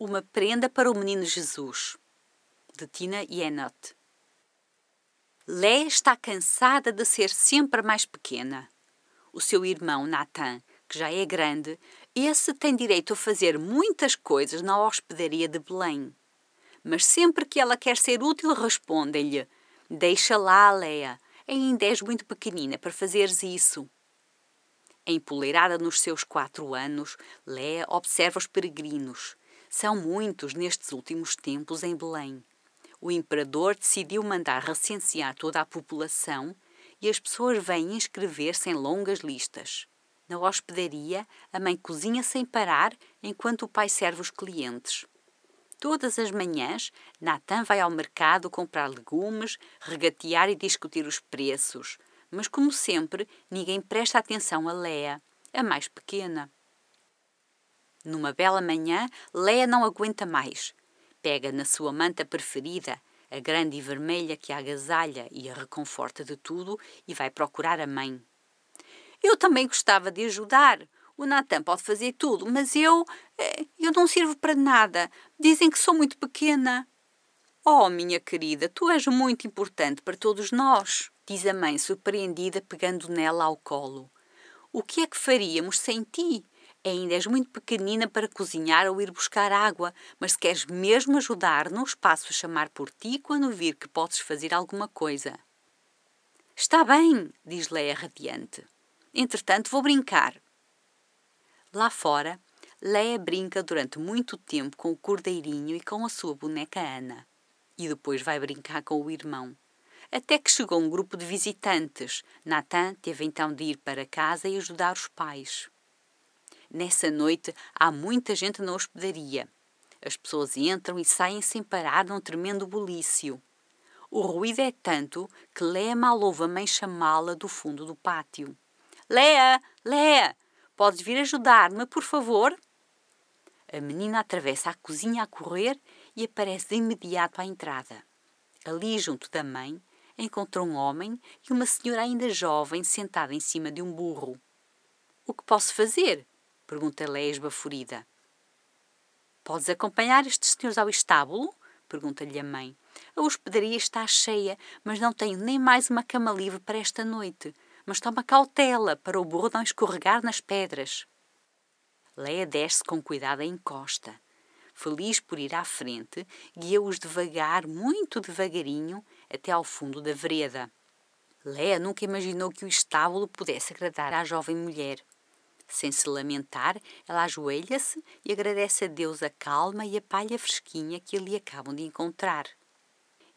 Uma prenda para o menino Jesus, de Tina Yenot. Leia está cansada de ser sempre mais pequena. O seu irmão Nathan, que já é grande, esse tem direito a fazer muitas coisas na hospedaria de Belém. Mas sempre que ela quer ser útil, respondem-lhe: Deixa lá, Leia, ainda és muito pequenina para fazeres isso. Empoleirada nos seus quatro anos, Leia observa os peregrinos. São muitos nestes últimos tempos em Belém o imperador decidiu mandar recensear toda a população e as pessoas vêm inscrever-se em longas listas. Na hospedaria, a mãe cozinha sem parar enquanto o pai serve os clientes. Todas as manhãs, Natan vai ao mercado comprar legumes, regatear e discutir os preços. Mas, como sempre, ninguém presta atenção a Leia, a mais pequena. Numa bela manhã, Leia não aguenta mais pega na sua manta preferida, a grande e vermelha que a agasalha e a reconforta de tudo, e vai procurar a mãe. Eu também gostava de ajudar. O Natan pode fazer tudo, mas eu. Eh, eu não sirvo para nada. Dizem que sou muito pequena. Oh, minha querida, tu és muito importante para todos nós, diz a mãe, surpreendida, pegando nela ao colo. O que é que faríamos sem ti? Ainda és muito pequenina para cozinhar ou ir buscar água, mas se queres mesmo ajudar-nos, passo a chamar por ti quando vir que podes fazer alguma coisa. Está bem, diz Leia radiante. Entretanto, vou brincar. Lá fora, Leia brinca durante muito tempo com o cordeirinho e com a sua boneca Ana. E depois vai brincar com o irmão. Até que chegou um grupo de visitantes. Nathan teve então de ir para casa e ajudar os pais. Nessa noite há muita gente na hospedaria. As pessoas entram e saem sem parar num tremendo bulício. O ruído é tanto que Léa mal ouve a mãe chamá-la do fundo do pátio. Léa! Léa! Podes vir ajudar-me, por favor? A menina atravessa a cozinha a correr e aparece de imediato à entrada. Ali, junto da mãe, encontrou um homem e uma senhora ainda jovem sentada em cima de um burro. O que posso fazer? Pergunta Leia esbaforida. Podes acompanhar estes senhores ao estábulo? Pergunta-lhe a mãe. A hospedaria está cheia, mas não tenho nem mais uma cama livre para esta noite. Mas toma cautela para o burro não escorregar nas pedras. Leia desce com cuidado a encosta. Feliz por ir à frente, guia-os devagar, muito devagarinho, até ao fundo da vereda. Leia nunca imaginou que o estábulo pudesse agradar à jovem mulher. Sem se lamentar, ela ajoelha-se e agradece a Deus a calma e a palha fresquinha que ali acabam de encontrar.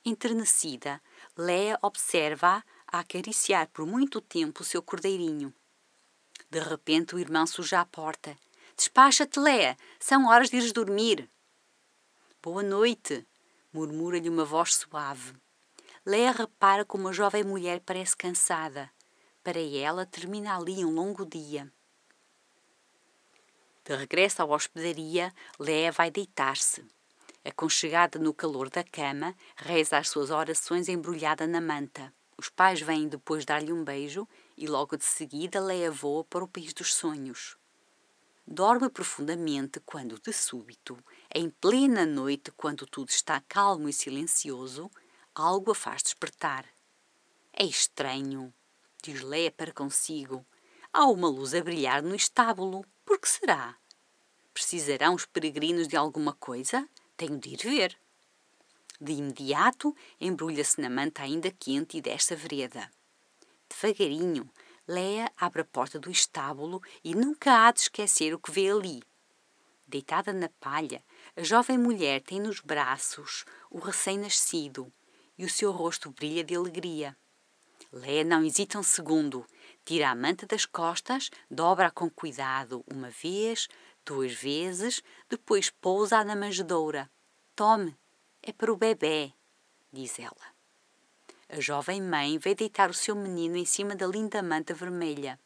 Enternecida, Léa observa-a a acariciar por muito tempo o seu cordeirinho. De repente, o irmão suja a porta. Despacha-te, Léa, são horas de ires dormir. Boa noite, murmura-lhe uma voz suave. Léa repara como a jovem mulher parece cansada. Para ela, termina ali um longo dia. De regresso à hospedaria, Léa vai deitar-se. Aconchegada no calor da cama, reza as suas orações embrulhada na manta. Os pais vêm depois dar-lhe um beijo e logo de seguida Léa voa para o país dos sonhos. Dorme profundamente quando, de súbito, em plena noite, quando tudo está calmo e silencioso, algo a faz despertar. É estranho, diz Léa para consigo. Há uma luz a brilhar no estábulo. Por que será? Precisarão os peregrinos de alguma coisa? Tenho de ir ver. De imediato, embrulha-se na manta ainda quente e desta vereda. Devagarinho, Leia abre a porta do estábulo e nunca há de esquecer o que vê ali. Deitada na palha, a jovem mulher tem nos braços o recém-nascido e o seu rosto brilha de alegria. Leia não hesita um segundo Tira a manta das costas, dobra-a com cuidado uma vez, duas vezes, depois pousa-a na manjedoura. Tome, é para o bebê, diz ela. A jovem mãe vê deitar o seu menino em cima da linda manta vermelha.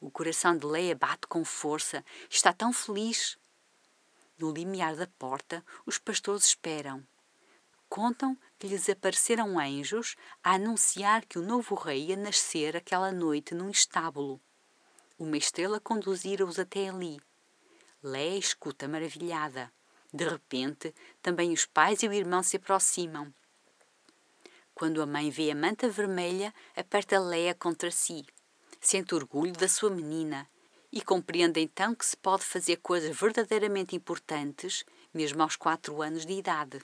O coração de Leia bate com força, está tão feliz. No limiar da porta, os pastores esperam. Contam que lhes apareceram anjos a anunciar que o novo rei ia nascer aquela noite num estábulo. Uma estrela conduzira-os até ali. Lé escuta maravilhada. De repente, também os pais e o irmão se aproximam. Quando a mãe vê a manta vermelha, aperta Leia contra si. Sente orgulho da sua menina e compreende então que se pode fazer coisas verdadeiramente importantes, mesmo aos quatro anos de idade.